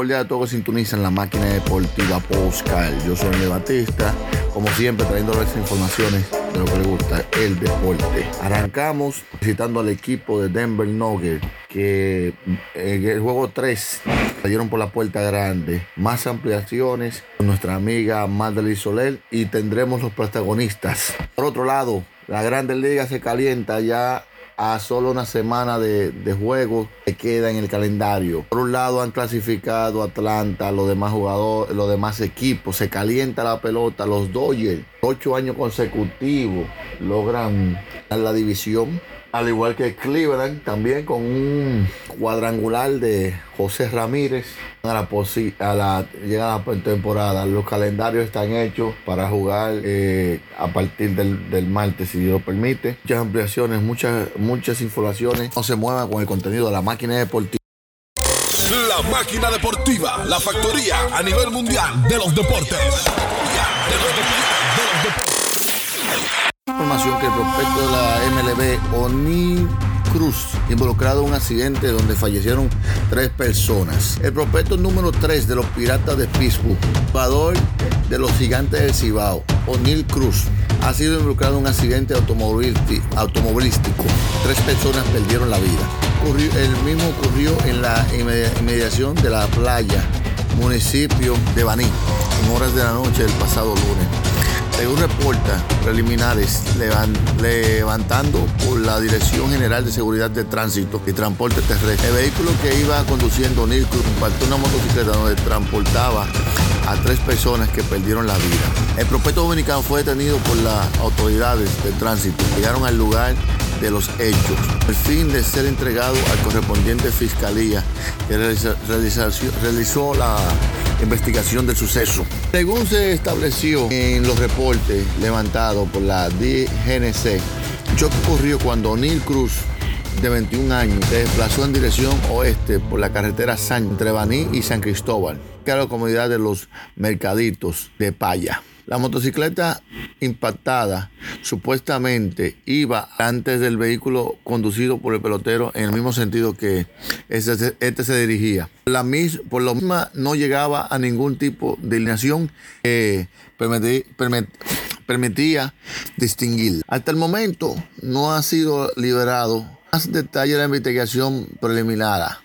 cordial a todos que sintonizan la máquina deportiva Postcal. Yo soy René Batista, como siempre trayéndoles informaciones de lo que le gusta, el deporte. Arrancamos visitando al equipo de Denver Nuggets, que en el juego 3 salieron por la puerta grande. Más ampliaciones con nuestra amiga Madeline Soler y tendremos los protagonistas. Por otro lado, la Grande Liga se calienta ya a solo una semana de, de juego que queda en el calendario. Por un lado han clasificado Atlanta, los demás jugadores, los demás equipos, se calienta la pelota, los Dodgers, ocho años consecutivos logran la división. Al igual que Cleveland, también con un cuadrangular de José Ramírez a la, posi- a la llegada a la temporada. Los calendarios están hechos para jugar eh, a partir del, del martes, si Dios permite. Muchas ampliaciones, muchas, muchas informaciones. No se muevan con el contenido de la máquina deportiva. La máquina deportiva, la factoría a nivel mundial de. De los deportes, de los deportes. Información que el prospecto de la MLB, O'Neill Cruz, involucrado en un accidente donde fallecieron tres personas. El prospecto número 3 de los Piratas de Pittsburgh, jugador de los Gigantes del Cibao, O'Neill Cruz, ha sido involucrado en un accidente automovilísti- automovilístico. Tres personas perdieron la vida. El mismo ocurrió en la inmedi- inmediación de la playa, municipio de Baní, en horas de la noche del pasado lunes. Según reporta preliminares levan- levantando por la Dirección General de Seguridad de Tránsito y Transporte Terrestre, el vehículo que iba conduciendo Cruz impactó una motocicleta donde transportaba a tres personas que perdieron la vida. El prospecto dominicano fue detenido por las autoridades de tránsito. Llegaron al lugar de los hechos, el fin de ser entregado al correspondiente fiscalía que realizó la investigación del suceso. Según se estableció en los reportes levantados por la DGNC, choque ocurrió cuando O'Neill Cruz, de 21 años, se desplazó en dirección oeste por la carretera San entre Baní y San Cristóbal, que es la comunidad de los Mercaditos de Paya. La motocicleta impactada supuestamente iba antes del vehículo conducido por el pelotero en el mismo sentido que este, este se dirigía. La mis, por lo mismo no llegaba a ningún tipo de alineación que permití- permit- permitía distinguir. Hasta el momento no ha sido liberado más detalles de la investigación preliminar.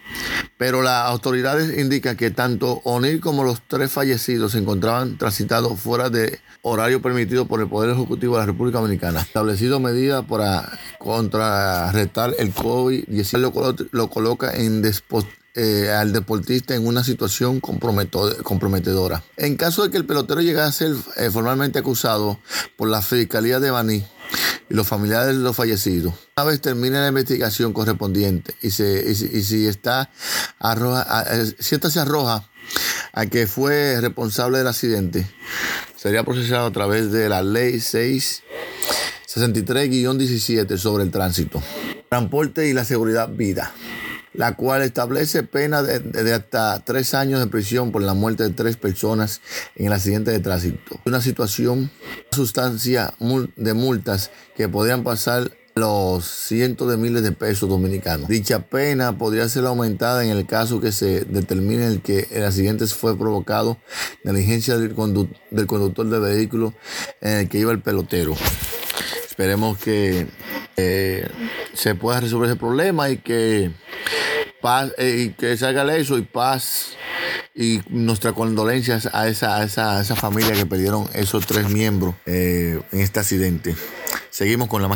Pero las autoridades indican que tanto O'Neill como los tres fallecidos se encontraban transitados fuera de horario permitido por el Poder Ejecutivo de la República Dominicana. Establecido medidas para contrarrestar el COVID-19 lo, lo coloca en eh, al deportista en una situación comprometedora. En caso de que el pelotero llegase a ser eh, formalmente acusado por la Fiscalía de Baní, y los familiares de los fallecidos. Una vez termine la investigación correspondiente y, se, y, si- está arroja, a- eh, si esta se arroja a que fue responsable del accidente, sería procesado a través de la ley 663-17 sobre el tránsito, transporte y la seguridad vida la cual establece pena de, hasta tres años de prisión por la muerte de tres personas en el accidente de tránsito. Una situación, sustancia de multas que podrían pasar los cientos de miles de pesos dominicanos. Dicha pena podría ser aumentada en el caso que se determine el que el accidente fue provocado negligencia del, condu- del conductor del vehículo en el que iba el pelotero. Esperemos que eh, se pueda resolver ese problema y que paz, eh, y que salga eso y paz y nuestras condolencias a esa, a esa, a esa familia que perdieron esos tres miembros eh, en este accidente. Seguimos con la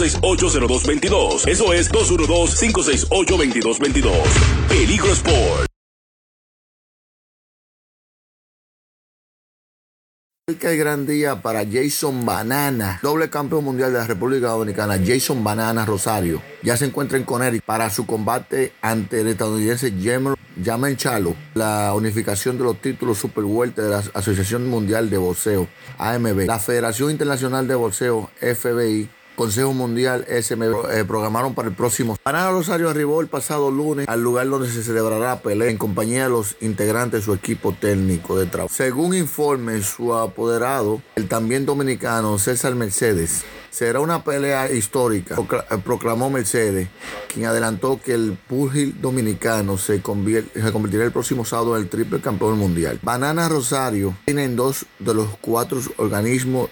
568-0222. Eso es 212-568-2222. Peligro Sport. Qué gran día para Jason Banana, doble campeón mundial de la República Dominicana. Jason Banana Rosario ya se encuentra en Conérico para su combate ante el estadounidense Jamel Chalo, la unificación de los títulos Super de la Asociación Mundial de Boxeo, AMB, la Federación Internacional de Boxeo, FBI Consejo Mundial SM eh, programaron para el próximo. Banana Rosario arribó el pasado lunes al lugar donde se celebrará pelea en compañía de los integrantes de su equipo técnico de trabajo. Según informe su apoderado, el también dominicano César Mercedes, Será una pelea histórica, eh, proclamó Mercedes, quien adelantó que el púgil dominicano se, convertirá el próximo sábado en el triple campeón mundial. Banana Rosario tiene en dos de los cuatro organismos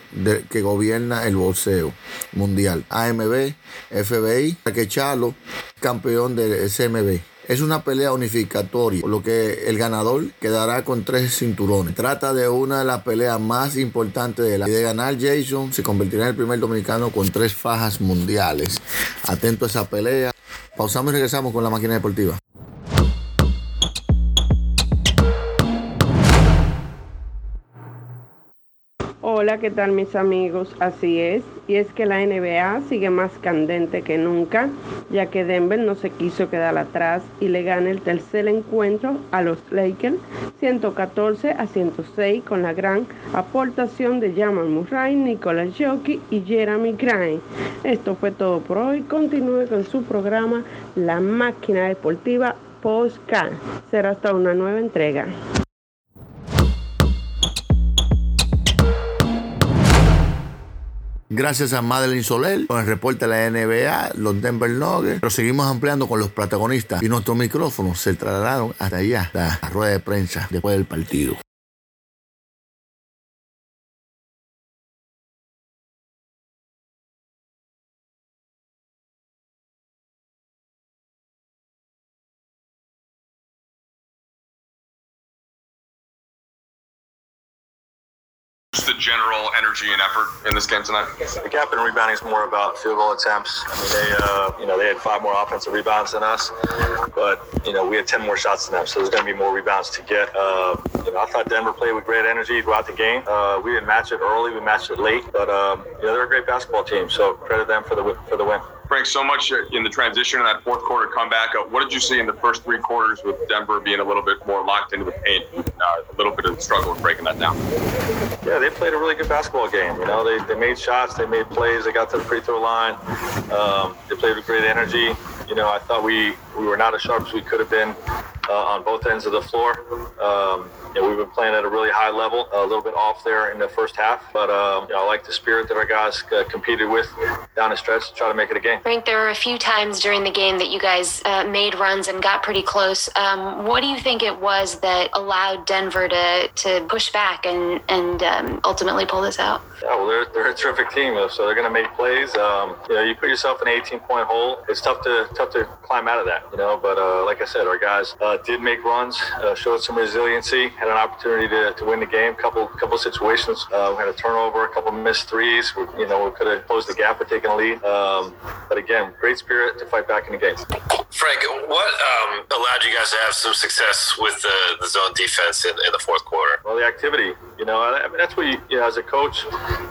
que gobierna el boxeo mundial, AMB, FBI, Chalo, campeón del SMB. Es una pelea unificatoria, por lo que el ganador quedará con tres cinturones. Trata de una de las peleas más importantes de la y de ganar Jason se convertirá en el primer dominicano con tres fajas mundiales. Atento a esa pelea. Pausamos y regresamos con la máquina deportiva. Hola, ¿qué tal mis amigos? Así es, y es que la NBA sigue más candente que nunca, ya que Denver no se quiso quedar atrás y le gana el tercer encuentro a los Lakers 114 a 106 con la gran aportación de Jamal Murray, Nicolas Jockey y Jeremy Grant. Esto fue todo por hoy. Continúe con su programa La Máquina Deportiva Postcard. Será hasta una nueva entrega. Gracias a Madeline Soler con el reporte de la NBA, los Denver Nuggets. Pero seguimos ampliando con los protagonistas y nuestros micrófonos se trasladaron hasta allá, la rueda de prensa después del partido. Energy and effort in this game tonight? The gap in rebounding is more about field goal attempts. I mean, they, uh, you know, they had five more offensive rebounds than us, but you know, we had ten more shots than them, so there's going to be more rebounds to get. Uh, you know, I thought Denver played with great energy throughout the game. Uh, we didn't match it early, we matched it late, but um, you know, they're a great basketball team, so credit them for the for the win. Frank, so much in the transition in that fourth quarter comeback. Uh, what did you see in the first three quarters with Denver being a little bit more locked into the paint, uh, a little bit of struggle in breaking that down? Yeah, they played a really good basketball game. You know, they, they made shots, they made plays, they got to the free throw line. Um, they played with great energy. You know, I thought we, we were not as sharp as we could have been uh, on both ends of the floor. Um, you know, we've been playing at a really high level, a little bit off there in the first half, but um, you know, I like the spirit that our guys uh, competed with down the stretch to try to make it a game. Frank, there were a few times during the game that you guys uh, made runs and got pretty close. Um, what do you think it was that allowed Denver to, to push back and, and um, ultimately pull this out? Yeah, well, they're, they're a terrific team, so they're going to make plays. Um, you know, you put yourself in an 18 point hole. It's tough to tough to climb out of that, you know. But uh, like I said, our guys uh, did make runs, uh, showed some resiliency, had an opportunity to, to win the game. Couple couple situations, uh, we had a turnover, a couple missed threes. We, you know, we could have closed the gap or taken a lead. Um, but again, great spirit to fight back in the game. Frank, what um, allowed you guys to have some success with the, the zone defense in, in the fourth quarter? Well, the activity. You know, I mean, that's what you, you know, as a coach,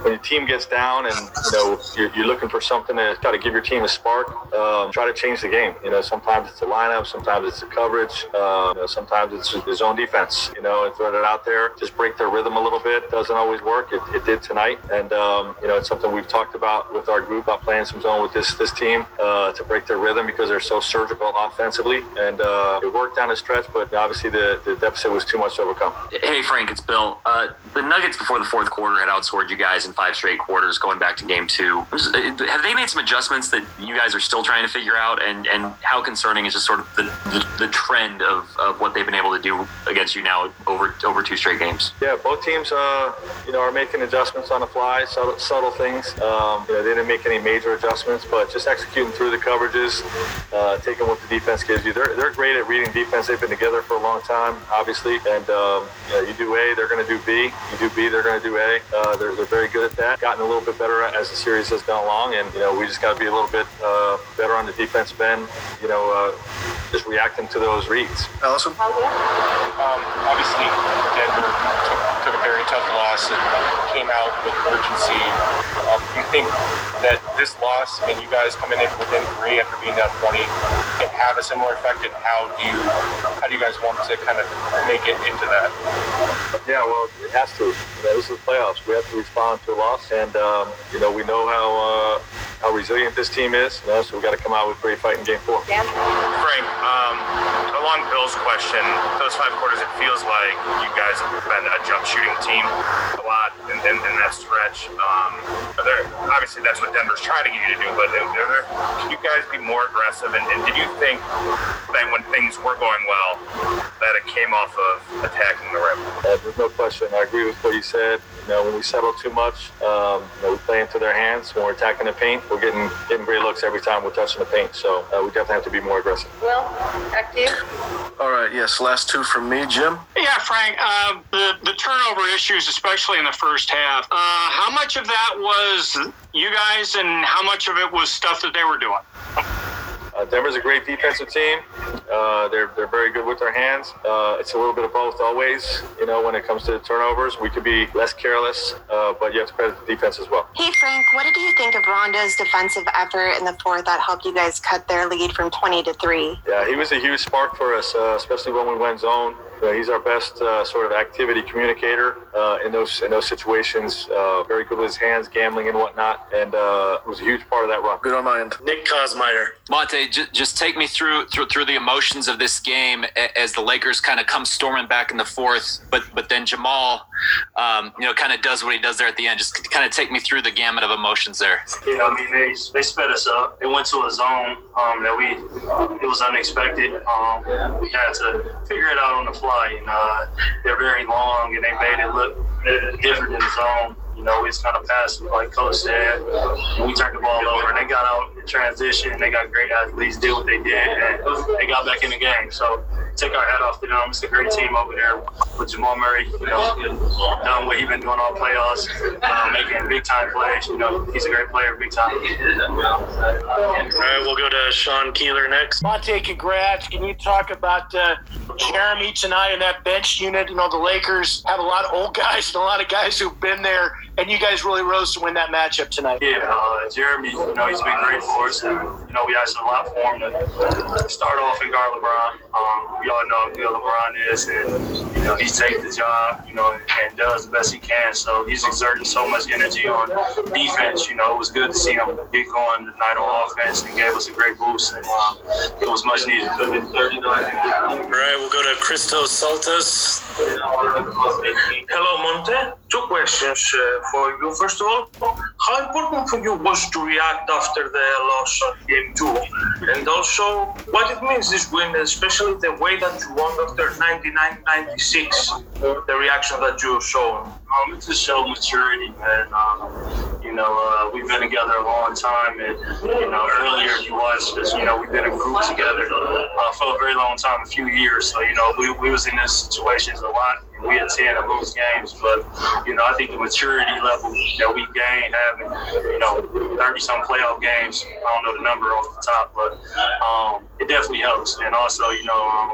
when your team gets down and you know you're, you're looking for something to try to give your team a spark, um, try to change the game. You know, sometimes it's the lineup, sometimes it's the coverage, uh, you know, sometimes it's the zone defense. You know, and throw it out there, just break their rhythm a little bit. Doesn't always work. It, it did tonight, and um, you know, it's something we've talked about with our group about playing some zone with this this team uh, to break their rhythm because they're so surgical offensively, and uh, it worked down the stretch. But obviously, the, the deficit was too much to overcome. Hey, Frank, it's Bill. Uh, the Nuggets before the fourth quarter had outscored you guys in five straight quarters going back to game two. Have they made some adjustments that you guys are still trying to figure out? And, and how concerning is just sort of the, the, the trend of, of what they've been able to do against you now over over two straight games? Yeah, both teams, uh, you know, are making adjustments on the fly, subtle, subtle things. Um, you know, they didn't make any major adjustments, but just executing through the coverages, uh, taking what the defense gives you. They're, they're great at reading defense. They've been together for a long time, obviously. And um, you, know, you do A, they're going to do B. You do B, they're going to do A. Uh, they're, they're very good at that. Gotten a little bit better as the series has gone along, and you know, we just got to be a little bit uh, better on the defensive end. You know, uh, just reacting to those reads. Allison. Um, obviously, Denver took, took a very tough loss and came out with urgency. Um, you think that this loss, and you guys coming in within three after being down 20, can have a similar effect? And how do you how do you guys want to kind of make it into that? Yeah, well, it has to. You know, this is the playoffs. We have to respond to a loss, and um, you know, we know how uh, how resilient this team is. You know, so we got to come out with a great fight in Game Four. Frank, um, along Bill's question, those five quarters, it feels like you guys have been a jump shooting team a lot in, in, in that stretch. Um, there, obviously, that's what Denver's trying to get you to do, but can you guys be more aggressive? And, and did you think that when things were going well, that it came off of attacking the rim? Uh, there's no question. I agree with what you said. You know, when we settle too much, um, you know, we play into their hands. When we're attacking the paint, we're getting getting great looks every time we're touching the paint. So uh, we definitely have to be more aggressive. Will, back to you. All right, yes, last two from me, Jim. Yeah, Frank, uh, the, the turnover issues, especially in the first half, uh, how much of that was you guys and how much of it was stuff that they were doing? Uh, Denver's a great defensive team. Uh, they're they're very good with their hands. Uh, it's a little bit of both always. You know, when it comes to turnovers, we could be less careless, uh, but you have to credit the defense as well. Hey, Frank, what did you think of Rondo's defensive effort in the fourth that helped you guys cut their lead from 20 to 3? Yeah, he was a huge spark for us, uh, especially when we went zone. You know, he's our best uh, sort of activity communicator uh, in those in those situations. Uh, very good with his hands, gambling and whatnot, and uh, was a huge part of that run. Good on my end. Nick Kosmider. Monte, j- just take me through, through through the emotions of this game as the Lakers kind of come storming back in the fourth, but but then Jamal, um, you know, kind of does what he does there at the end. Just kind of take me through the gamut of emotions there. Yeah, I mean they they sped us up. They went to a zone um, that we it was unexpected. Um, we had to figure it out on the fly. And uh, they're very long, and they made it look different in the zone. You know, we just kind of passed, like Coach said, we turned the ball over. And they got out in transition, they got great athletes, did what they did, and they got back in the game. So take our hat off to them. It's a great team over there with Jamal Murray. You know, done what he's been doing all playoffs, uh, making big time plays. You know, he's a great player, big time. All right, we'll go to Sean Keeler next. Monte, congrats. Can you talk about uh, Jerami tonight and that bench unit? You know, the Lakers have a lot of old guys and a lot of guys who've been there, and you guys really rose to win that matchup tonight. Yeah, uh, Jerami, you know, he's been great for us. And, you know, we asked a lot for him to start off and guard LeBron. Um, we all know how good LeBron is, and, you know, he takes the job, you know, and does the best he can. So he's exerting so much energy on defense. You know, it was good to see him get going tonight on offense and gave us a great boost, and um, it was much needed. All right, we'll go to Christos Saltas. Hello, Monte. Two questions uh, for you. First of all, how important for you was to react after the loss of game two? And also, what it means this win, especially the way that you won after 99 96, the reaction that you showed? Um, it's a show maturity, man. Um, you know, uh, we've been together a long time, and you know, earlier you us. You know, we've been in group together uh, for a very long time, a few years. So you know, we, we was in these situations a lot. We had 10 of those games. But, you know, I think the maturity level that we gained having, you know, 30 some playoff games, I don't know the number off the top, but um, it definitely helps. And also, you know, um,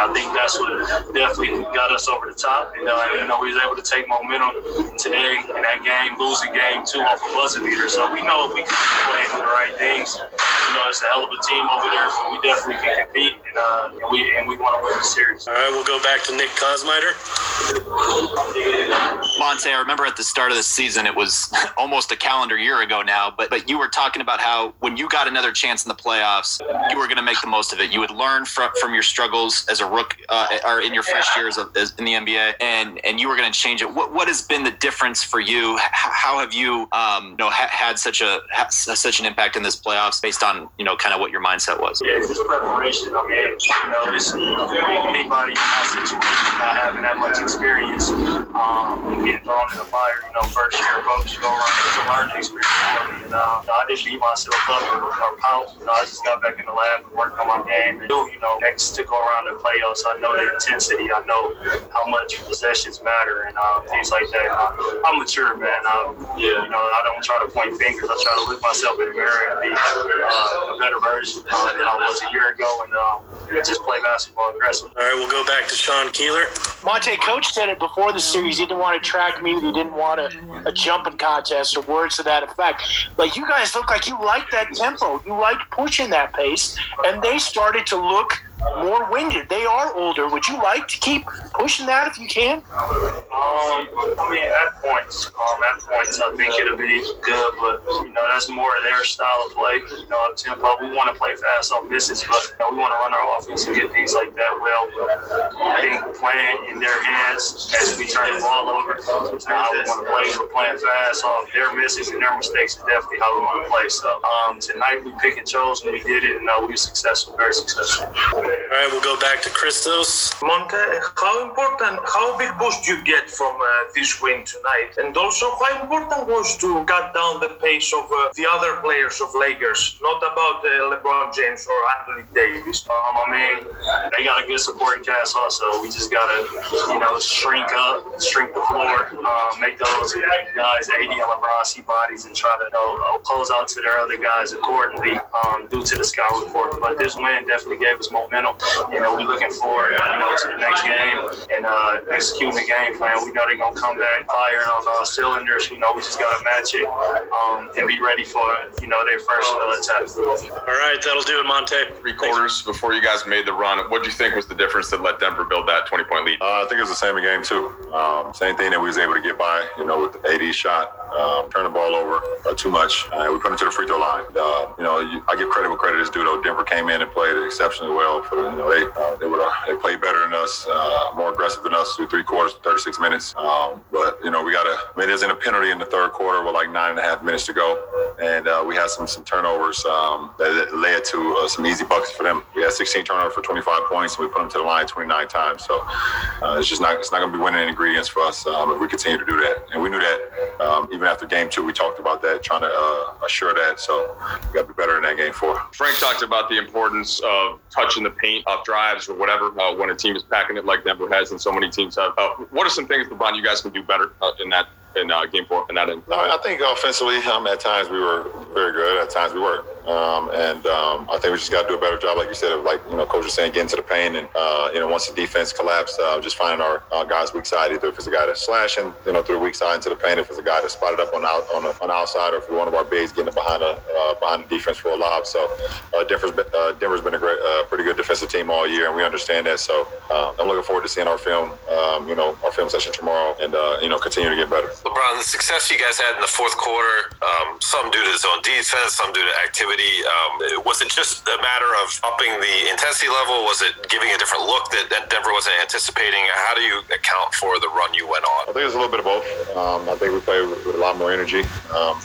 I think that's what definitely got us over the top. And, uh, you know, we was able to take momentum today in that game, losing game two off a buzzer beater. So we know if we can play the right things, you know, it's a hell of a team over there. So we definitely can compete, and, uh, and we and we want to win the series. All right, we'll go back to Nick Kosmider. Monte, I remember at the start of the season, it was almost a calendar year ago now, but but you were talking about how when you got another chance in the playoffs, you were going to make the most of it. You would learn from from your struggles as a rook uh, or in your first years a, as in the NBA, and and you were going to change it. What what has been the difference for you? H- how have you um, you know ha- had such a ha- such an impact in this playoffs based on you know kind of what your mindset was? Yeah, it's just preparation. I mean, you know, it's anybody in my situation not having that much experience, um, getting thrown in the fire. You know, first year coach go around, it's a learning experience for me. And uh, I didn't beat myself up or, or pout. You know, I just got back in the lab and worked on my game. And you know, next to go around the playoffs, I know the intensity. I know how much possessions matter and uh, things like that. Uh, I'm mature, man. Um, yeah. You know, I don't try to point fingers. I try to look myself in the mirror and be uh, a better version uh, than I was a year ago and uh, just play basketball aggressively. All right, we'll go back to Sean Keeler. Coach said it before the series. He didn't want to track me. He didn't want a, a jumping contest or words to that effect. But you guys look like you like that tempo. You like pushing that pace, and they started to look more winded. They are older. Would you like to keep pushing that if you can? Um, I mean, at points, um, at points, I think it'll be good, but you know, that's more of their style of play. You know, tempo. We want to play fast off misses, but you know, we want to run our offense and get things like that well. But I think playing in their hands as we turn the ball over is not how we want to play. We're playing fast off their misses and their mistakes is definitely how we want to play. So um, tonight we pick and chose and we did it, and uh, we were successful, very successful. All right, we'll go back to Christos. Monte, how important, how big boost do you get from uh, this win tonight? And also, how important was to cut down the pace of uh, the other players of Lakers? Not about uh, LeBron James or Anthony Davis. Um, I mean, they got a good supporting cast also. We just gotta, you know, shrink up, shrink the floor, uh, make those guys AD and LeBron see bodies and try to you know, oppose out to their other guys accordingly um, due to the scout report. But this win definitely gave us momentum. You know, we're looking forward, you know, to the next game and uh, executing the game plan. We know they're gonna come back firing on all cylinders. You know, we just gotta match it um, and be ready for you know their first uh, attack. All right, that'll do it, Monte. Three quarters before you guys made the run. What do you think was the difference that let Denver build that 20 point lead? Uh, I think it was the same game two. Um, same thing that we was able to get by, you know, with the AD shot, um, turn the ball over uh, too much. Uh, we put him to the free throw line. Uh, you know, you, I give credit where credit is due. Though Denver came in and played exceptionally well. For you know, they uh, they would they played better than us, uh, more aggressive than us through three quarters, 36 minutes. Um, but you know, we got to. I mean, there's in a penalty in the third quarter with like nine and a half minutes to go, and uh, we had some some turnovers um, that led to uh, some easy buckets for them. We had 16 turnovers for 25 points, and we put them to the line 29 times. So uh, it's just not it's not going to be winning ingredients for us um, if we continue to do that. And we knew that um, even after game two, we talked about that, trying to uh, assure that. So we got to be better in that game four. Frank talked about the importance of touching the paint off drives or whatever uh, when a team is packing it like Denver has and so many teams have. Uh, what are some things, LeBron, you guys can do better uh, in that in uh, game four in that end? I think offensively, um, at times we were very good. At times we weren't. Um, and um, I think we just got to do a better job, like you said, of like you know, coach was saying, getting to the paint, and uh, you know, once the defense collapsed, uh, just finding our uh, guys' weak side. Either if it's a guy that's slashing, you know, through the weak side into the paint, if it's a guy that's spotted up on out on the, on outside, or if one of our bigs getting behind a uh, behind the defense for a lob. So uh, Denver's been, uh, Denver's been a great, pretty good defensive team all year, and we understand that. So I'm looking forward to seeing our film, um, you know, our film session tomorrow, and you know, continue to get better. LeBron, the success you guys had in the fourth quarter, um, some due to zone defense, some due to activity. Um, was it just a matter of upping the intensity level? Was it giving a different look that, that Denver wasn't anticipating? How do you account for the run you went on? I think it's a little bit of both. Um, I think we played with a lot more energy. Um,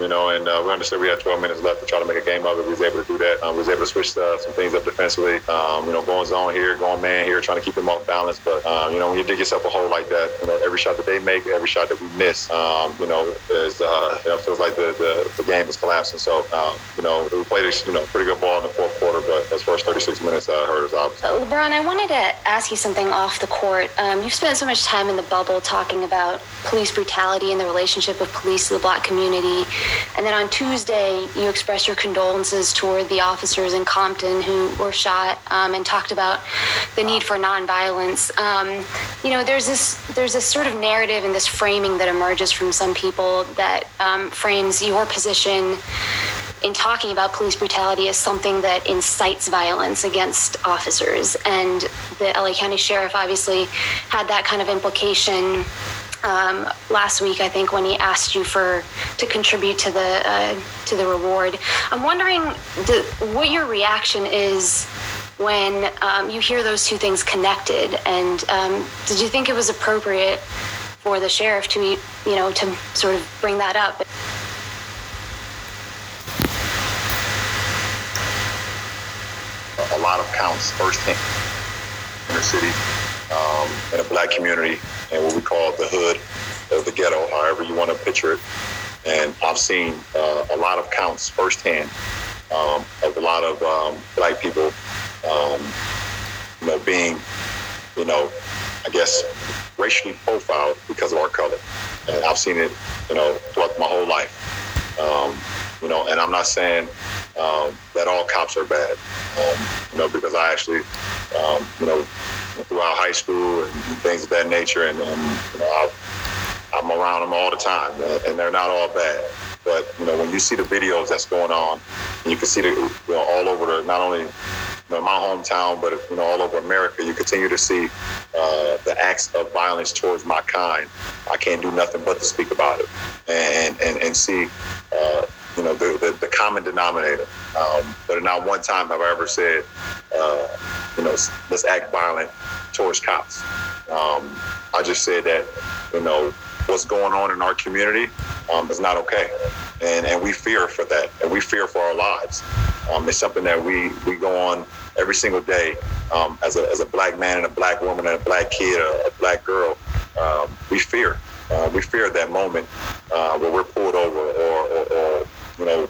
you know, and uh, we understood we had 12 minutes left to try to make a game of it. We was able to do that. Um, we was able to switch uh, some things up defensively. Um, you know, going zone here, going man here, trying to keep them off balance. But um, you know, when you dig yourself a hole like that, you know, every shot that they make, every shot that we miss, um, you know, is uh, you know, feels like the, the, the game is collapsing. So, um, you know, we played you know pretty good ball in the fourth quarter, but as far as 36 minutes uh, hurt us obviously. LeBron, I wanted to ask you something off the court. Um, you've spent so much time in the bubble talking about police brutality and the relationship of police to the black community. And then on Tuesday, you expressed your condolences toward the officers in Compton who were shot um, and talked about the need for nonviolence. Um, you know, there's this there's this sort of narrative and this framing that emerges from some people that um, frames your position in talking about police brutality as something that incites violence against officers. And the LA County Sheriff obviously had that kind of implication um, last week, I think, when he asked you for to contribute to the uh, to the reward. I'm wondering the, what your reaction is when um, you hear those two things connected, and um, did you think it was appropriate for the sheriff to, you know, to sort of bring that up? a lot of counts firsthand in the city, um, in a black community, and what we call the hood or the ghetto, however you want to picture it. And I've seen uh, a lot of counts firsthand um, of a lot of um, black people, um, you know, being, you know, I guess racially profiled because of our color. And I've seen it, you know, throughout my whole life. Um, you know, and I'm not saying um, that all cops are bad, um, you know, because I actually, um, you know, throughout high school and things of that nature, and, and you know, I've, I'm around them all the time, and they're not all bad. But you know, when you see the videos that's going on, you can see the, you know, all over the, not only you know, my hometown, but you know, all over America, you continue to see uh, the acts of violence towards my kind. I can't do nothing but to speak about it and and, and see. Uh, you know, the, the, the common denominator. Um, but not one time have I ever said, uh, you know, let's act violent towards cops. Um, I just said that, you know, what's going on in our community um, is not okay. And, and we fear for that. And we fear for our lives. Um, it's something that we, we go on every single day um, as, a, as a black man and a black woman and a black kid, a, a black girl. Um, we fear. Uh, we fear that moment uh, where we're pulled over or, or, or you know,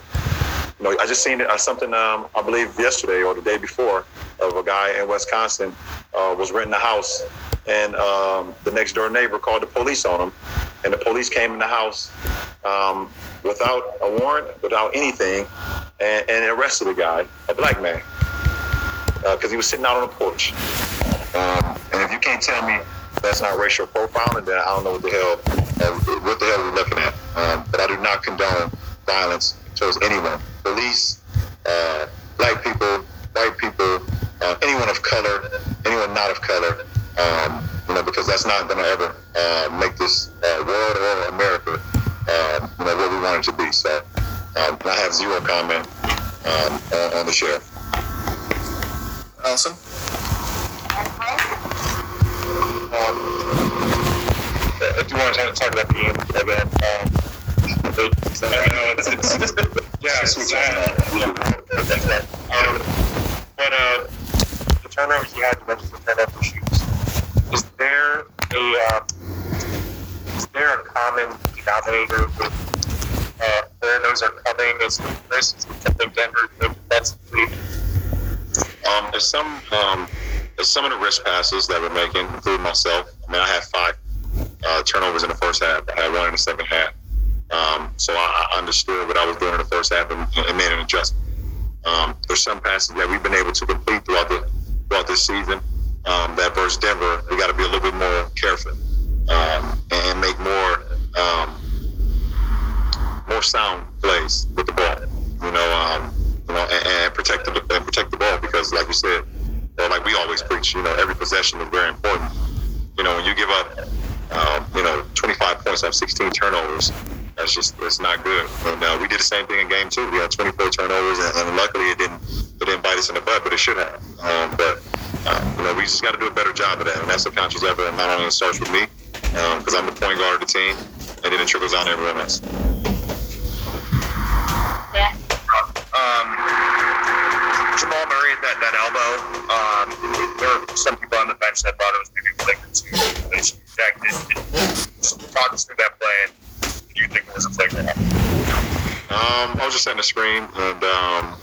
you know, I just seen uh, something um, I believe yesterday or the day before of a guy in Wisconsin uh, was renting a house, and um, the next door neighbor called the police on him, and the police came in the house um, without a warrant, without anything, and, and arrested the guy, a black man, because uh, he was sitting out on the porch. Um, and if you can't tell me that's not racial profiling, then I don't know what the hell uh, what the hell we're looking at. Um, but I do not condone violence towards anyone. Police, uh, black people, white people, uh, anyone of color, anyone not of color. Um, you know, because that's not going to ever uh, make this uh, world or America, um, you know, what we want it to be. So um, I have zero comment um, on, the sheriff. Allison. Um, I do want to talk about the a bit. Um, it's, it's, yeah, it's, uh, um, but uh, the turnovers you had, you mentioned the turnover issues. Is there a uh, is there a common denominator with uh, where those are coming? Is this something Denver defensively? Um, there's some um, there's some of the risk passes that we're making, including myself. I mean, I had five uh, turnovers in the first half. I had one in the second half. Um, so I, I, understood what I was doing in the first half and, and made an adjustment. Um, there's some passes that we've been able to complete throughout the throughout this season. Um, that versus Denver, we got to be a little bit more careful um, and make more um, more sound plays with the ball. You know, um, you know, and, and protect the and protect the ball because, like you said, or like we always preach, you know, every possession is very important. You know, when you give up, um, you know, 25 points off 16 turnovers, that's just it's not good. And uh, we did the same thing in game two. We had 24 turnovers, and, and luckily it didn't it didn't bite us in the butt, but it should have. Um, but uh, you know, we just got to do a better job of that, and that's a conscious effort. And not only it starts with me, because um, I'm the point guard of the team, and then it trickles down to everyone else. Yeah. Um, Jamal Murray at that, that elbow. Um, there were some people on the bench that thought it was maybe flagrant two. They rejected. Just talk us through that play. Um, I was just setting the screen, and um,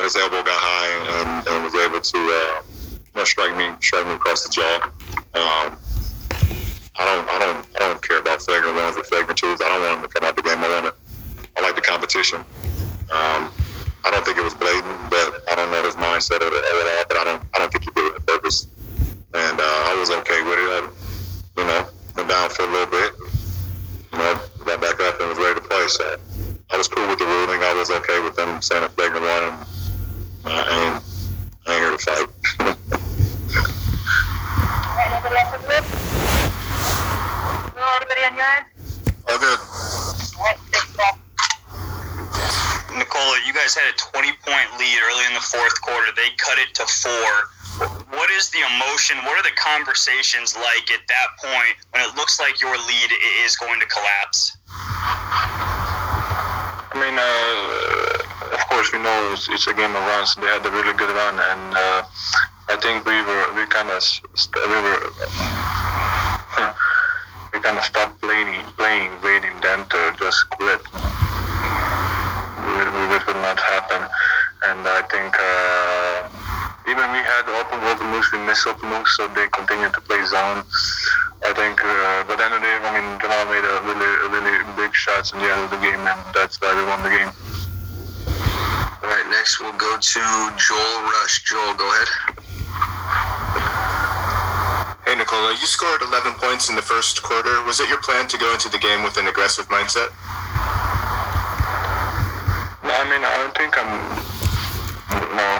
his elbow got high and, and was able to uh, strike me strike me across the jaw. Um, I don't I don't I don't care about flagrant ones or flagrant twos. I don't want him to come out the game. I want it. I like the competition. Um, I don't think it was blatant, but I don't know his mindset of it all. But I don't I don't think he did it on purpose. And uh, I was okay with it. I, you know, went down for a little bit. You know, got back up and was ready to play. So I was cool with the ruling. I was okay with them saying a flagrant one. And uh, I ain't I ain't here to fight. Anybody else with this? No, anybody on your end? All good. Alright, thanks, Bob. Nikola, you guys had a 20 point lead early in the fourth quarter. They cut it to four. What is the emotion? What are the conversations like at that point when it looks like your lead is going to collapse? I mean, uh, of course, we know it's, it's a game of runs. They had a really good run, and uh, I think we were we kind of st- we were we kind of stopped playing, playing, waiting them to just quit. It, it would not happen, and I think uh, even we had open open moves, we missed open moves, so they continued to play zone. I think, uh, but then the day, I mean, Jamal made a really, really big shots in the end of the game, and that's why we won the game. All right, next we'll go to Joel Rush. Joel, go ahead. Hey, Nikola, you scored 11 points in the first quarter. Was it your plan to go into the game with an aggressive mindset? No, I mean, I don't think I'm. No,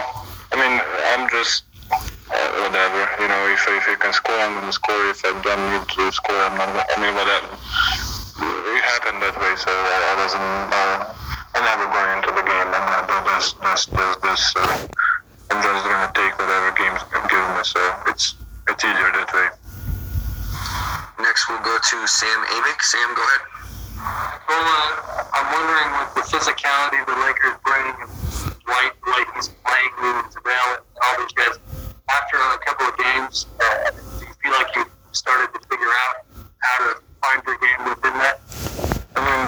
I mean, I'm just uh, whatever. You know, if if you can score, I'm gonna score. If I don't need to score, I'm not. Gonna, I mean, whatever. It happened that way, so I, I wasn't. Uh, I'm never going into the game. I'm not. This, this, this, this. Uh, I'm just gonna take whatever games give me. So it's it's easier that way. Next we'll go to Sam Amick. Sam, go ahead. Well, uh, I'm wondering with the physicality the Lakers bring, White, like he's playing, moving to Bell, and all those guys. After a couple of games, uh, do you feel like you started to figure out how to find your game within that? I mean,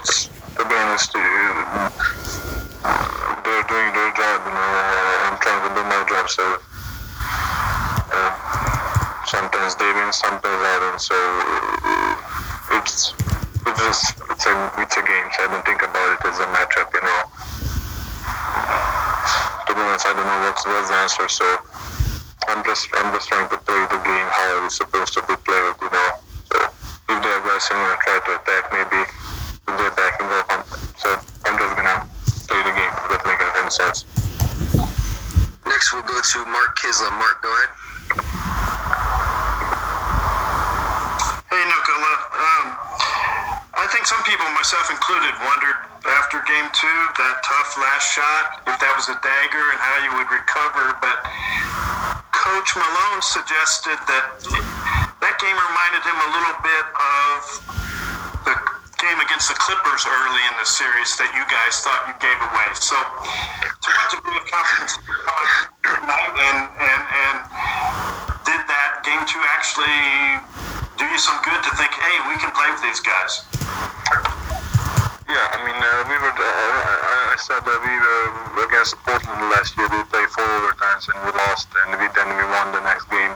it's to be honest, uh, they're doing their job, you know. I'm trying to do my job, so uh, sometimes they win, sometimes I don't. So uh, it's it's just it's a it's a game. So I don't think about it as a matchup, you know. To be honest, I don't know what's what's the answer. So I'm just I'm just trying to play the game how it's supposed to be played, they're aggressive and try to attack, maybe if they're backing up, I'm, so I'm just gonna play the game. Doesn't make any sense. Next we'll go to Mark Kiszla. Mark, go ahead. Hey, Nikola. Um, I think some people, myself included, wondered after game two, that tough last shot, if that was a dagger and how you would recover. But Coach Malone suggested that that game reminded him a little bit of the game against the Clippers early in the series that you guys thought you gave away. So, to what degree of confidence tonight, and, and, and did that game two actually do you some good to think, hey, we can play with these guys? Yeah, I mean, uh, we were. Uh, I, I said that we were against Portland last year. We played four overtimes and we lost, and we then we won the next game.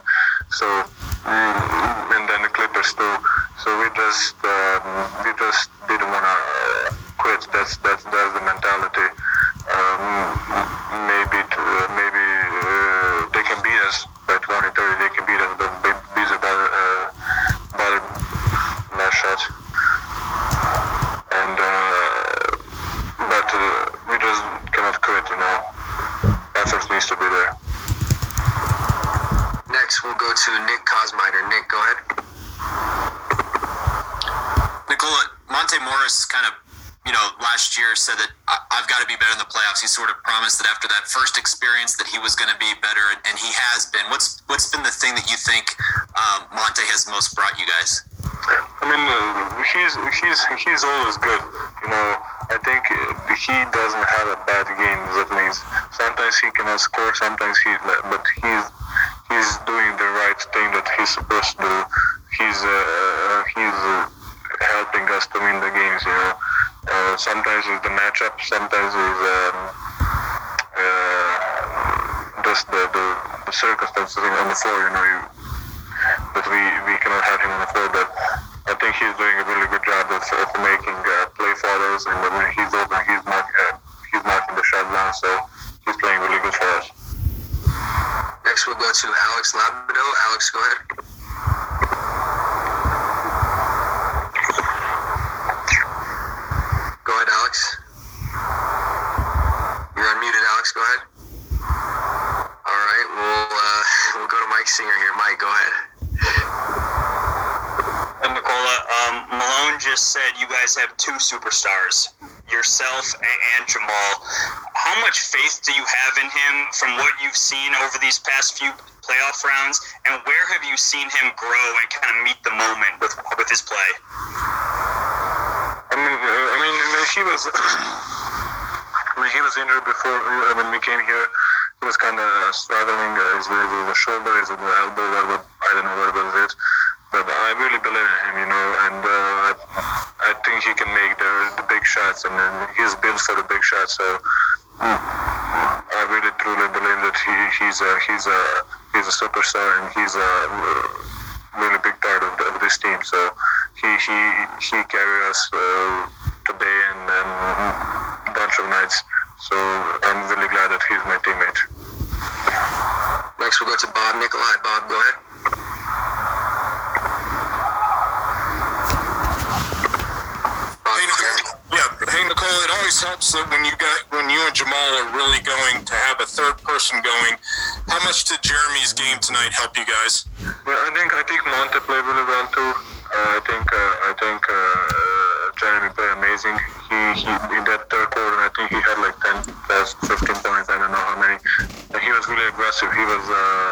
So, mm, and then the Clippers too. So we just um, we just didn't want to uh, quit. That's that's that's the mentality. Um, maybe to, uh, maybe uh, they can beat us by 20, 30. They can beat us, but be- beat us by uh, by the last shot. And uh, but uh, we just cannot quit. You know, effort needs to be there. Next we'll go to Nick Kosmider. Nick, go ahead. Nikola, Monte Morris kind of, you know, last year said that I- I've got to be better in the playoffs. He sort of that after that first experience that he was going to be better, and, he has been. What's what's been the thing that you think um, Monte has most brought you guys? I mean, uh, he's he's he's always good. You know, I think uh, he doesn't have a bad game. That means sometimes he cannot score, sometimes he, but he's doing the right thing that he's supposed to do. He's uh, he's uh, helping us to win the games. You know, uh, sometimes it's the matchup, sometimes it's um, uh, the, the circumstances on the floor. You know, you, that we we cannot have him on the floor, but. I think he's doing a really good job of, of making uh, play follows, and when he's open, he's mark, uh, he's marking the shot down. So he's playing really good for us. Next, we'll go to Alex Labidou. Alex, go ahead. Go ahead, Alex. You're unmuted, Alex. Go ahead. All right, we'll uh, we'll go to Mike Singer here. Mike, go ahead. And Nikola, um, Malone just said you guys have two superstars, yourself and, and Jamal. How much faith do you have in him from what you've seen over these past few playoff rounds, and where have you seen him grow and kind of meet the moment with with his play? I mean, uh, I mean, he was when he was injured before uh, when we came here, he was kind of struggling. Uh, is it the shoulder? Is it the elbow? What, I don't know what was it. But I really believe in him, you know, and uh, I, I think he can make the, the big shots, and he's built for the big shots. So I really truly believe that he, he's a he's a he's a superstar, and he's a really big part of, of this team. So he he he carried us uh, today and, and a bunch of nights. So I'm really glad that he's my teammate. Next, we'll go to Bob Nikolai. Bob, go ahead. Yeah, hey Nicole. It always helps that when you got when you and Jamal are really going to have a third person going. How much did Jerami's game tonight help you guys? Well, I think I think Monte played really well too. Uh, I think uh, I think uh, Jerami played amazing. He, he in that third quarter, I think he had like 10 plus 15 points. I don't know how many. And he was really aggressive. He was uh,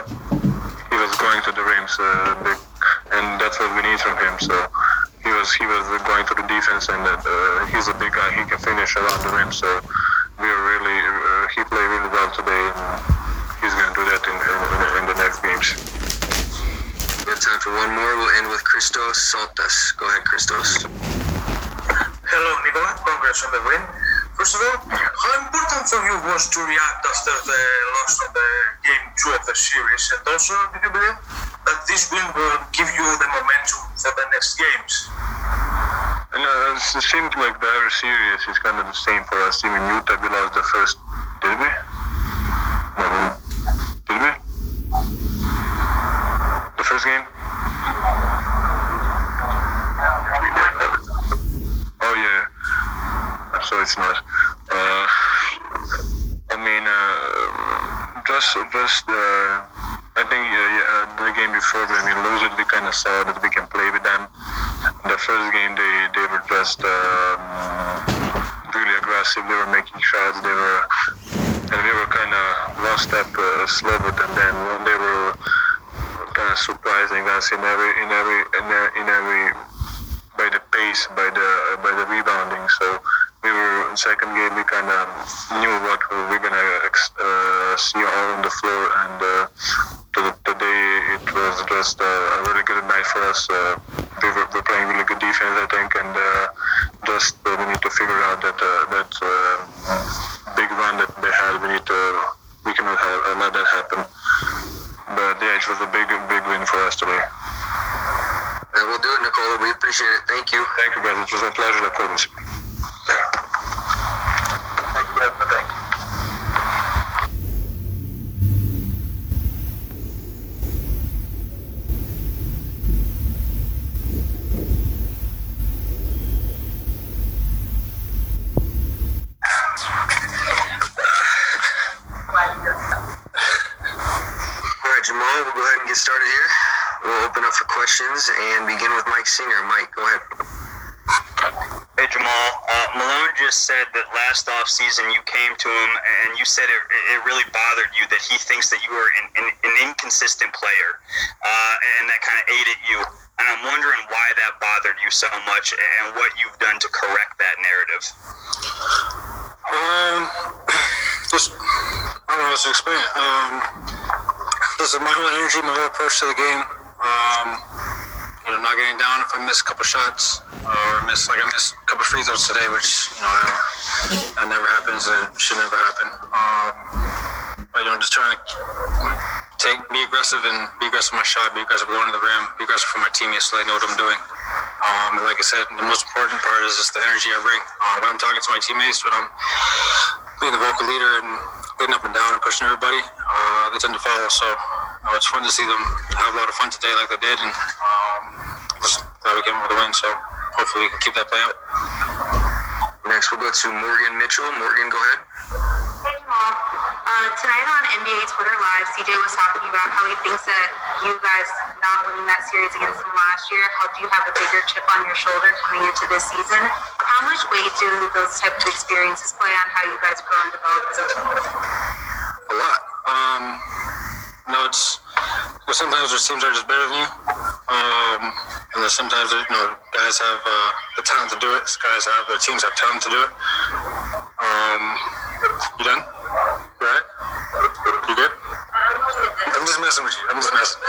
he was going to the rims, uh, and that's what we need from him. So he was he was going to the defense, and uh, he's a big guy. He can finish around the rim. So we were really uh, he played really well today, and he's going to do that in, in, in the next games. We have time for one more. We'll end with Christos Saltas. Go ahead, Christos. Hello, Nikola. Congrats on the win. First of all, how important for you was to react after the loss of the game two of the series? And also, did you believe that this win will give you the momentum for the next games? And uh, it seems like the series is kind of the same for us. Even Utah, we lost the first. Did we? No, did we? The first game? Oh yeah. So it's not. Uh, I mean, uh, just just uh, I think uh, yeah, the game before when we lose it, we kind of saw that we can play with them. The first game, they they were just um, really aggressive. They were making shots. They were and we were kind of one step uh, slower than them. They were kind of surprising us in every in, every- in every by the pace, by the by the rebounding. So we were in second game. We kind of knew what we were gonna uh, see all on the floor, and uh, to- today it was just uh, a really good night for us. Uh, we were, we're playing really good defense, I think, and uh, just uh, we need to figure out that uh, that uh, big run that they had. We need to we cannot have, uh, let that happen. But yeah, it was a big big win for us today. And we'll do it, Nikola. We appreciate it. Thank you. Thank you, guys. It was a pleasure, of course. All right, Jamal, we'll go ahead and get started here. We'll open up for questions and begin with Mike Singer. Mike, go ahead. Hey Jamal, uh, Malone just said that last off season you came to him and you said it, it really bothered you that he thinks that you are an, an, an inconsistent player, uh, and that kind of ate at you. And I'm wondering why that bothered you so much and what you've done to correct that narrative. Um, just I don't know how to explain. it. Um, listen, my whole energy, my whole approach to the game. Um, you know, not getting down if I miss a couple shots or miss like I missed a couple free throws today, which you know that never happens. It should never happen. Um, but you know, just trying to take, be aggressive and be aggressive with my shot, be aggressive going to the rim, be aggressive for my teammates so they know what I'm doing. Um, like I said, the most important part is just the energy I bring. Uh, when I'm talking to my teammates, when I'm being the vocal leader and getting up and down and pushing everybody, uh, they tend to follow. So uh, it's fun to see them have a lot of fun today like they did, and um, just glad we came with a win. So hopefully we can keep that play out. Next, we'll go to Morgan Mitchell. Morgan, go ahead. Hey, Jamal. Uh, tonight on NBA Twitter Live, CJ was talking about how he thinks that you guys not winning that series against them last year helped you have a bigger chip on your shoulder coming into this season. How much weight do those type of experiences play on how you guys grow and develop as a team? A lot. Um, no, it's well, sometimes there's teams that are just better than you, um, and then sometimes you know guys have uh, the talent to do it. Guys have their teams have talent to do it. Um, you done? Right? You good? I'm just messing with you. I'm just messing.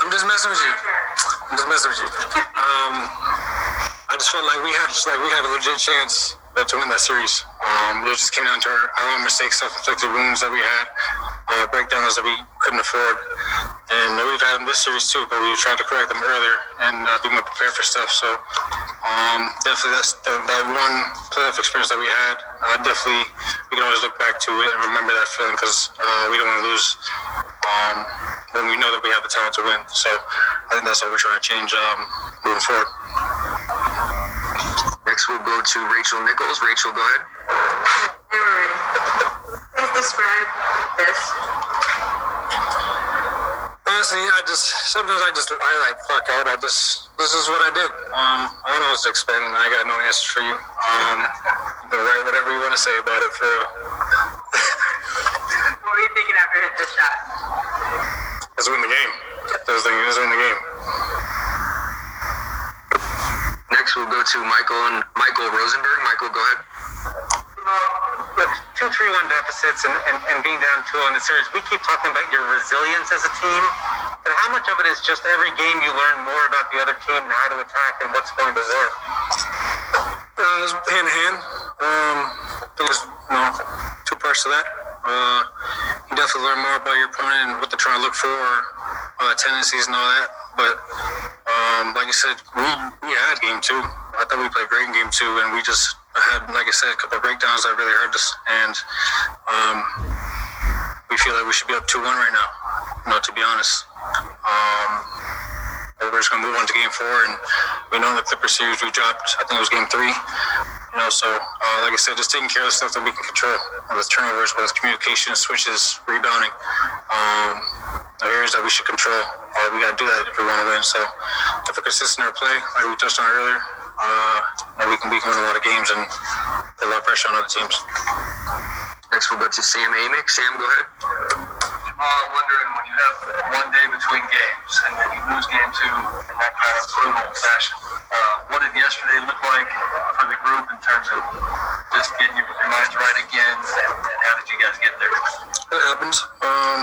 I'm just messing with you. I'm just messing with you. Um, I just felt like we had just like we had a legit chance to win that series. Um, it just came down to our, our own mistakes, self-inflicted wounds that we had, uh, breakdowns that we couldn't afford, and we've had them this series too. But we were trying to correct them earlier and uh, be more prepared for stuff. So um, definitely that's the, that one playoff experience that we had. Uh, definitely we can always look back to it and remember that feeling because uh, we don't want to lose um, when we know that we have the talent to win. So I think that's what we're trying to change um, moving forward. Next, we'll go to Rachel Nichols. Rachel, go ahead. Please describe this. Honestly, I just sometimes I just I like fuck out. I just this is what I did. Um, I don't know what to expect, and I got no answer for you. Um, but write whatever you want to say about it for real. What were you thinking after hit this shot? Let's win the game. Let's win let's win the game. Next, we'll go to Michael and Michael Rosenberg. Michael, go ahead. With two three one deficits and, and, and being down two in the series, we keep talking about your resilience as a team. But how much of it is just every game you learn more about the other team and how to attack and what's going to work? Uh, it's hand in hand. Um, was you know, two parts to that. Uh, you definitely learn more about your opponent and what they're trying to look for, uh, tendencies and all that. But um, like I said, we, we had game two. I thought we played great in game two, and we just had, like I said, a couple of breakdowns that really hurt us. And um, we feel like we should be up 2 1 right now, you know, to be honest. Um, we're just gonna move on to game four, and we know in the Clipper series we dropped. I think it was game three. You know, so uh, like I said, just taking care of the stuff that we can control, it's turnovers, it's communication, switches, rebounding, um, the areas that we should control. Uh, we gotta do that if we want to win. So if we're consistent in our play, like we touched on earlier, uh, then we can we can win a lot of games and put a lot of pressure on other teams. Next, we'll go to Sam Amick. Sam, go ahead. Jamal, I'm wondering when you have one day between games and then you lose game two in that kind of brutal fashion, uh, what did yesterday look like for the group in terms of just getting your, your minds right again, and, and how did you guys get there? It happens. Um,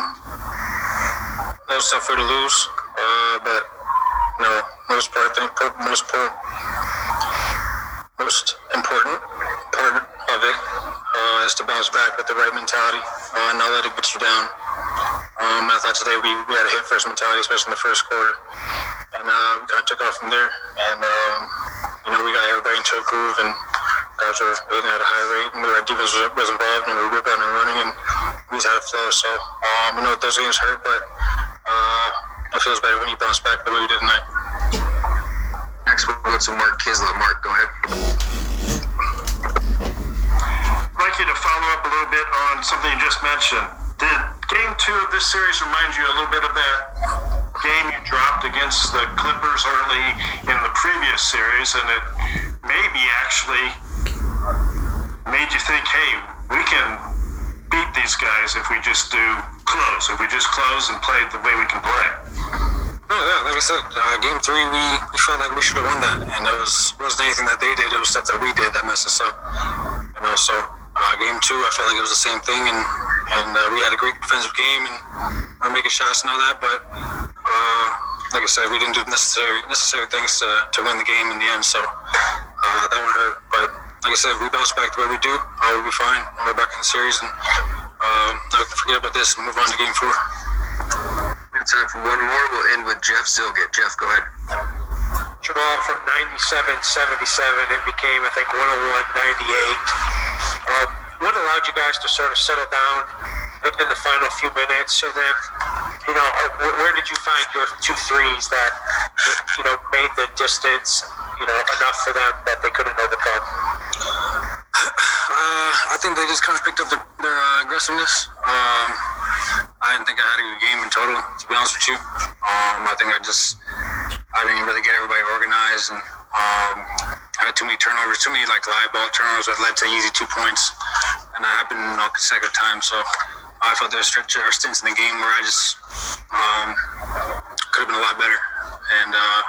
that was tough for to lose, uh, but you know, most part, I think most part, most important part of it uh, is to bounce back with the right mentality, uh, not let it get you down. Um, I thought today we, we had a hit first mentality, especially in the first quarter, and uh, we kind of took off from there. And um, you know, we got everybody into a groove, and guys were hitting at a high rate, and our defense was, was involved, and we were rebounding and running, and we just had a flow. So um, you know, those games hurt, but uh, it feels better when you bounce back the way we did tonight. Next, we'll go to Mark Kiszla. Mark, go ahead. I'd like you to follow up a little bit on something you just mentioned. Did game two of this series remind you a little bit of that game you dropped against the Clippers early in the previous series, and it maybe actually made you think, hey, we can beat these guys if we just do close, if we just close and play the way we can play. No, yeah, like I said, uh, game three, we, we felt like we should have won that, and it was wasn't anything that they did; it was stuff that we did that messed us up. You know, so uh, game two, I felt like it was the same thing, and and uh, we had a great defensive game, and we were making shots and all that, but uh, like I said, we didn't do necessary necessary things to, to win the game in the end. So uh, that one hurt, but like I said, we bounce back the way we do, uh, we'll be fine. We're back in the series, and look forget about this and move on to game four. Have time for one more. We'll end with Jeff Zillgitt. Jeff, go ahead. Jamal, from 97 77, it became, I think, 101 98. Um, what allowed you guys to sort of settle down in the final few minutes? And then, you know, uh, where did you find your two threes that, you know, made the distance, you know, enough for them that they couldn't overcome? Uh, I think they just kind of picked up their, their uh, aggressiveness. Um, I didn't think I had a good game in total, to be honest with you. Um, I think I just I didn't really get everybody organized, and um, I had too many turnovers, too many like live ball turnovers that led to easy two points, and that happened in all consecutive times. So I felt there were stints in the game where I just um, could have been a lot better, and uh,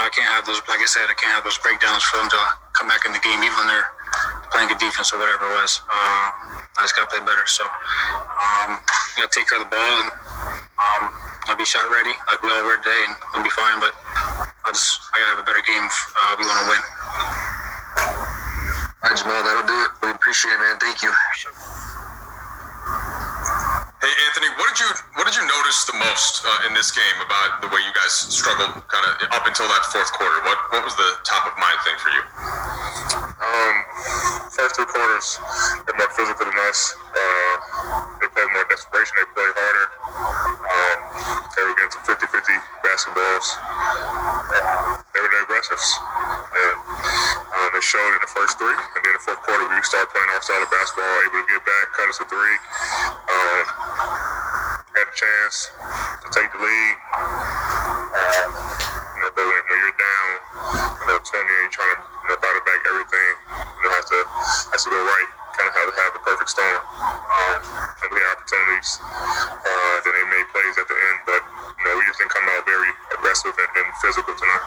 I can't have those. Like I said, I can't have those breakdowns for them to come back in the game, even when they're playing good defense or whatever it was. Uh, I just got to play better. So um, got to take care of the ball and um, I'll be shot ready like we all were today, and we'll be fine. But I just I gotta have a better game. If, uh, we want to win. All right, Jamal, that'll do it. We appreciate it, man. Thank you. Anthony, what did you what did you notice the most uh, in this game about the way you guys struggled kind of up until that fourth quarter? What what was the top of mind thing for you? Um, first two quarters, they're more physical than us. Uh, they played more desperation. They played harder. Um, they were getting some 50-50 basketballs. Uh, they were the. And um, they showed in the first three. And then the fourth quarter, we started playing off solid basketball, able to get back, cut us a three. Chance to take the lead. Um, you know, when, you're down, you know, 20 and you're trying to you know, battle back everything, you know, has to, has to go right. Kind of have to have the perfect storm. Um, and we had opportunities. Uh, then they made plays at the end, but you know, we just didn't come out very aggressive and, and physical tonight.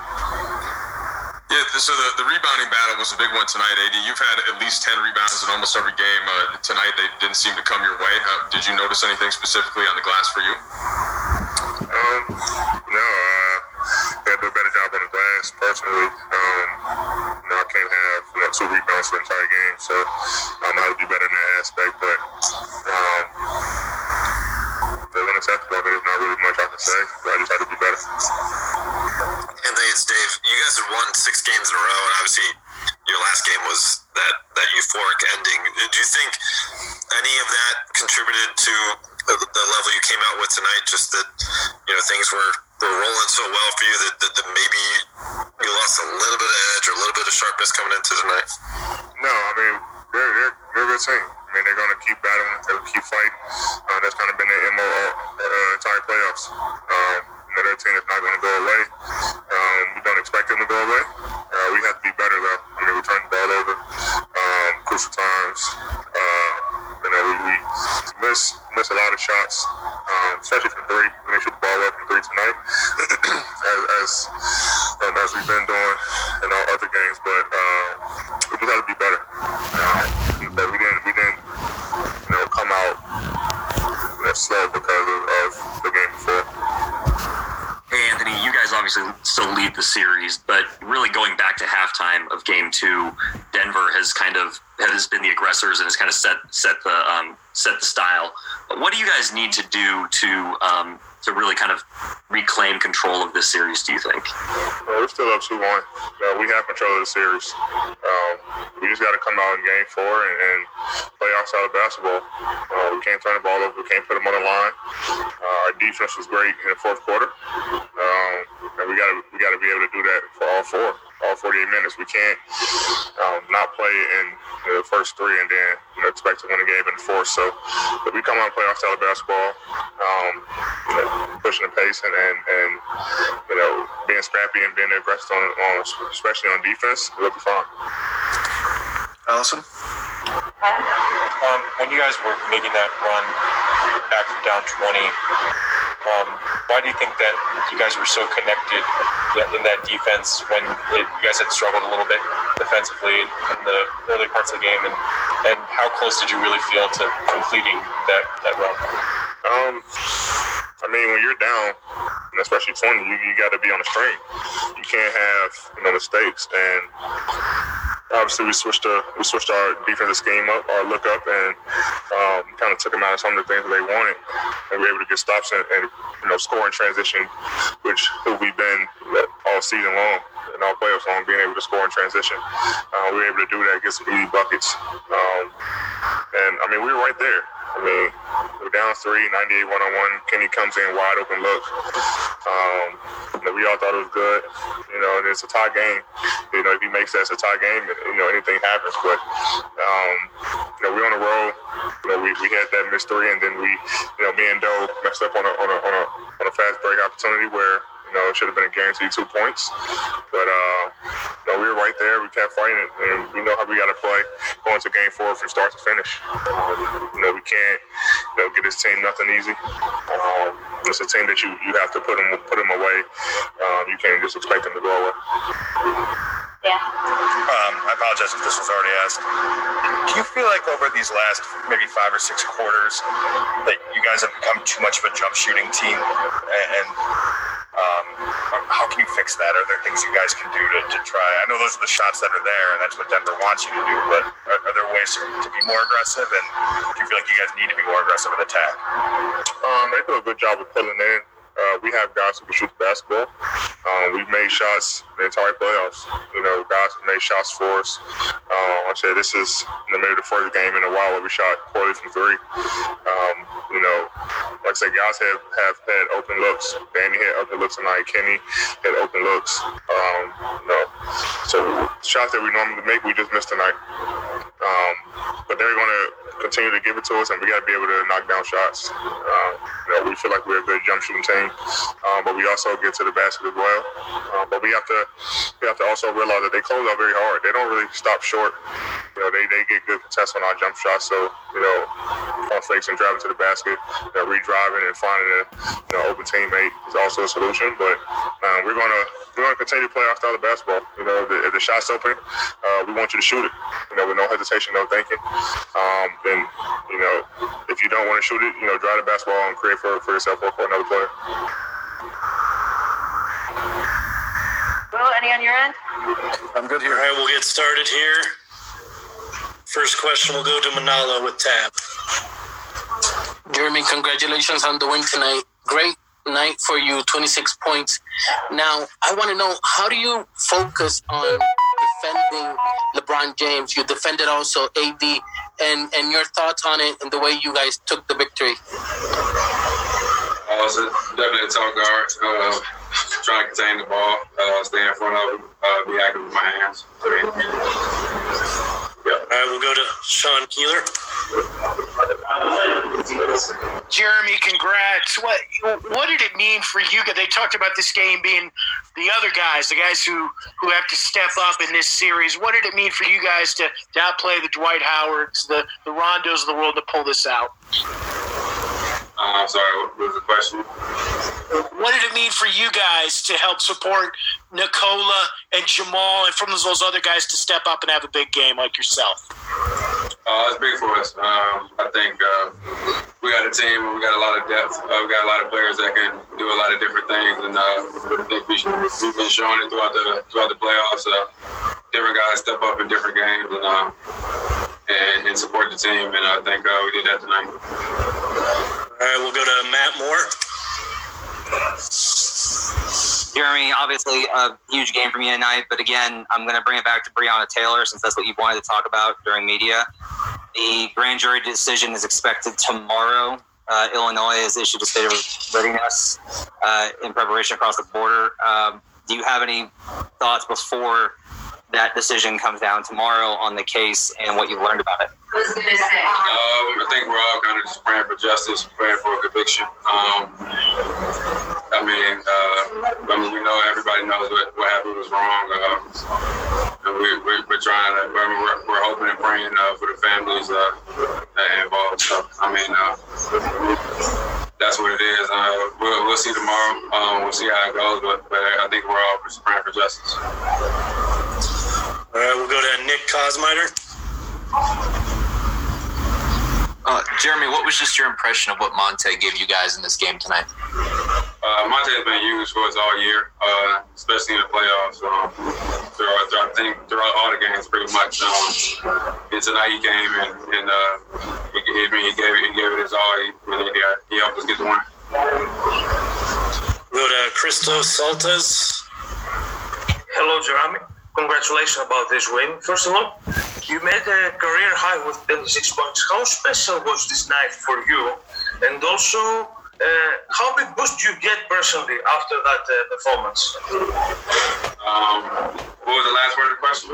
Yeah, so the, the rebounding battle was a big one tonight, AD. You've had at least 10 rebounds in almost every game. Uh, tonight, they didn't seem to come your way. Did you notice anything specifically on the glass for you? Um, no, uh, they had to do a better job on the glass, personally. Um, you know, I can't have you know, two rebounds for the entire game, so um, I have to be better in that aspect, but um, they're unacceptable. There's not really much I can say, but I just have to be better. Anthony, it's Dave. You guys have won six games in a row, and obviously your last game was that that euphoric ending. Do you think any of that contributed to the, the level you came out with tonight? Just that you know things were were rolling so well for you that, that, that maybe you lost a little bit of edge or a little bit of sharpness coming into tonight. No, I mean they're they're, they're a good team. I mean they're going to keep battling, they'll keep fighting. Uh, that's kind of been their mo all, uh, entire playoffs. Um, team is not going to go away. Um, don't expect them to go away. Uh, we have to be better though. I mean, we turn the ball over, um, crucial times. Uh, you know, we, we miss miss a lot of shots, um, especially from three. We shoot the ball up from three tonight, as as, um, as we've been doing in all other games. But uh, we just got to be better but we didn't we didn't you know come out you know, slow because of, of the game before. Hey, Anthony, you guys obviously still lead the series, but really going back to halftime of game two, Denver has kind of has been the aggressors and has kind of set set the um, set the style. But what do you guys need to do to um, to really kind of reclaim control of this series? Do you think? Well, we're still up two one. Uh, we have control of the series. Um, we just got to come out in game four and, and play outside of basketball. Uh, we can't turn the ball over. We can't put them on the line. Uh, our defense was great in the fourth quarter, um, and we got to we got to be able to do that for all four, all 48 minutes. We can't um, not play in the first three and then you know, expect to win a game in the fourth. So if we come out and play outside of basketball, um, you know, pushing the pace and, and, and you know being scrappy and being aggressive on, on especially on defense, we'll be fine. Allison? Um, when you guys were making that run back from down 20, um, why do you think that you guys were so connected in that defense when it, you guys had struggled a little bit defensively in the early parts of the game? And, and how close did you really feel to completing that, that run? Um, I mean, when you're down, and especially 20, you, you got to be on the string. You can't have you know mistakes, and obviously we switched uh, we switched our defensive scheme up, our look up, and um, kind of took them out of some of the things that they wanted, and we were able to get stops and, and you know score in transition, which we've been all season long and all playoffs long, being able to score in transition. Uh, we were able to do that, get some easy buckets, um, and I mean we were right there. I mean, we're down three, 98 one on one. Kenny comes in wide open look. Um, we all thought it was good. You know, and it's a tie game. You know, if he makes that, it's a tie game. You know, anything happens. But um, you know, we're on a roll. You know, we, we had that missed three, and then we, you know, me and Doe messed up on a on a on a, on a fast break opportunity where you know, it should have been a guaranteed two points. But, uh, you know, we were right there. We kept fighting it. And we know how we got to play going to game four from start to finish. You know, we can't, you know, get this team nothing easy. Um, it's a team that you, you have to put them, put them away. Um, you can't just expect them to go away. Yeah. Um, I apologize if this was already asked. Do you feel like over these last maybe five or six quarters that you guys have become too much of a jump shooting team? And, and how can you fix that? Are there things you guys can do to, to try? I know those are the shots that are there, and that's what Denver wants you to do. But are, are there ways to, be more aggressive? And do you feel like you guys need to be more aggressive in attack? Um, they do a good job of pulling in. Uh, we have guys who can shoot the basketball. Um, we've made shots the entire playoffs. You know, guys have made shots for us. Um, I said this is of the first game in a while where we shot poorly from three. Um, you know, like I said, guys have, have had open looks. Danny had open looks tonight. Kenny had open looks. Um, you know, so shots that we normally make, we just missed tonight. Um, but they're going to continue to give it to us, and we got to be able to knock down shots. Um, you know, we feel like we're a good jump shooting team, um, but we also get to the basket as well. Um, but we have to we have to also realize that they close out very hard. They don't really stop short. You know, they, they get good contests on our jump shots. So you know, pump fakes and driving to the basket, you know, redriving and finding an you know open teammate is also a solution. But um, we're gonna we're gonna continue to play our style of basketball. You know, if the shot's open, uh, we want you to shoot it. You know, with no hesitation, no thinking. Um, and you know, if you don't want to shoot it, you know, drive the basketball and create for, for yourself or for another player. Will, any on your end? I'm good here. All right, we'll get started here. First question will go to Manalo with Tab. Jerami, congratulations on the win tonight. Great night for you, 26 points. Now, I want to know how do you focus on defending LeBron James? You defended also AD, and and your thoughts on it and the way you guys took the victory. Uh, so definitely a tough guard. Uh, trying to contain the ball, uh, stay in front of him, uh, be active with my hands. Yeah. All right, we'll go to Sean Keeler. Jerami, congrats. What what did it mean for you? Guys they talked about this game being the other guys, the guys who, who have to step up in this series. What did it mean for you guys to, to outplay the Dwight Howards, the, the Rondos of the world to pull this out? Uh, I'm sorry, what was the question? What did it mean for you guys to help support Nikola and Jamal and from those other guys to step up and have a big game like yourself? Uh, it's big for us. Um, I think uh, we got a team. And we got a lot of depth. Uh, we got a lot of players that can do a lot of different things, and uh, I think we have been showing it throughout the throughout the playoffs. Uh, different guys step up in different games and uh, and, and, support the team, and I think we did that tonight. All right, we'll go to Matt Moore. Jerami, obviously a huge game for me tonight, but again, I'm going to bring it back to Breonna Taylor since that's what you wanted to talk about during media. The grand jury decision is expected tomorrow. Uh, Illinois has issued a state of readiness uh, in preparation across the border. Um, do you have any thoughts before that decision comes down tomorrow on the case and what you've learned about it? Um, I think we're all kind of just praying for justice, praying for a conviction. Um, I mean, uh, I mean, we know everybody knows what, what happened was wrong. Um, and we, we, are trying to, I mean, we're, we're hoping and praying uh, for the families uh, that involved. So, I mean, uh, that's what it is. Uh, we'll, we'll see tomorrow. Um, we'll see how it goes, but, but I think we're all just praying for justice. All right, we'll go to Nick Kosmider. Uh, Jerami, what was just your impression of what Monte gave you guys in this game tonight? Uh, Monte has been huge for us all year, uh, especially in the playoffs. Um, throughout, throughout, I think throughout all the games, pretty much. Um, and tonight he came and, and uh, he, he, he gave it, he gave it his all. He, he, he helped us get the win. Go to Christos Saltas. Hello, Jerami. Congratulations about this win. First of all, you made a career high with 26 points. How special was this night for you? And also, how big boost do you get personally after that uh, performance? Um, what was the last word of the question?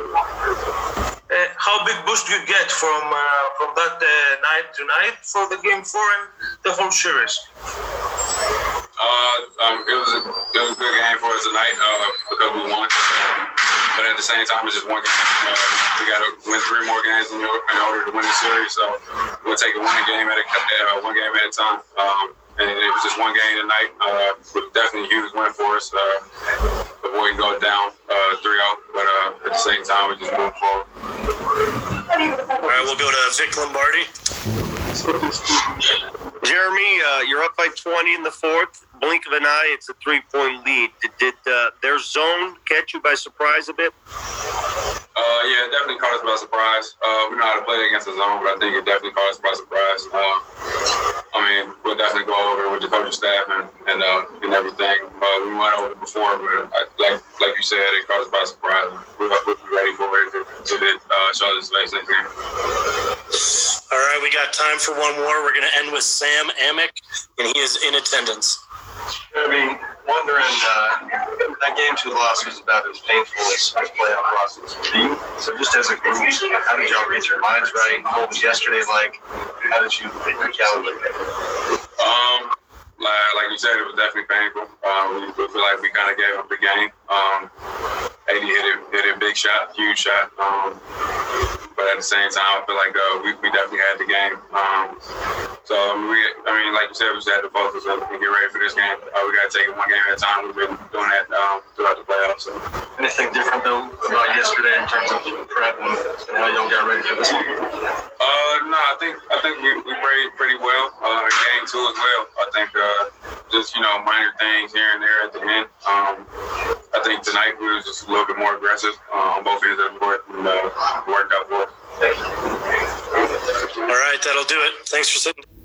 Uh, how big boost do you get from uh, from that uh, night to night for the game four and the whole series? Uh, um, it was a it was a good game for us tonight uh, because we won. But at the same time, it's just one game. Uh, we got to win three more games in, in order to win the series. So we'll take it one game at a uh, one game at a time. Um, and it was just one game tonight. Uh, was definitely a huge win for us. Uh, avoiding going down uh, 3-0, but uh, at the same time, we just move forward. All right, we'll go to Vic Lombardi. Jerami, uh, you're up by 20 in the fourth. Blink of an eye, it's a three point lead. Did, did uh, their zone catch you by surprise a bit? Uh, yeah, it definitely caught us by surprise. Uh, we know how to play against the zone, but I think it definitely caught us by surprise. Uh, I mean, we'll definitely go over with the coaching staff and and, uh, and everything. Uh, we went over it before, but I, like like you said, it caught us by surprise. We will be ready for it to, uh, show this next game. All right, we got time for one more. We're going to end with Sam Amick, and he is in attendance. I mean, wondering, uh, that game two loss was about as painful as, playoff losses you. So just as a group, how did y'all read your minds right? What was yesterday like? How did you recalibrate? Um, like, like you said, it was definitely painful. Um, we, we feel like we kind of gave up the game. Um, AD hit it, hit a big shot, huge shot. Um, but at the same time, I feel like uh, we, we definitely had the game. Um, so I mean, we, I mean, like you said, we just had to focus and get ready for this game. Uh, we got to take it one game at a time. We've been doing that um, throughout the playoffs. So. Anything different though about yesterday in terms of prep and, and how y'all got ready for this game? Uh, no, I think I think we, we played pretty well uh, in game two as well. I think uh, just you know minor things here and there at the end. Um, I think tonight we were just a little bit more aggressive uh, on both ends of the court and uh, worked out for us. All right, that'll do it. Thanks for sitting.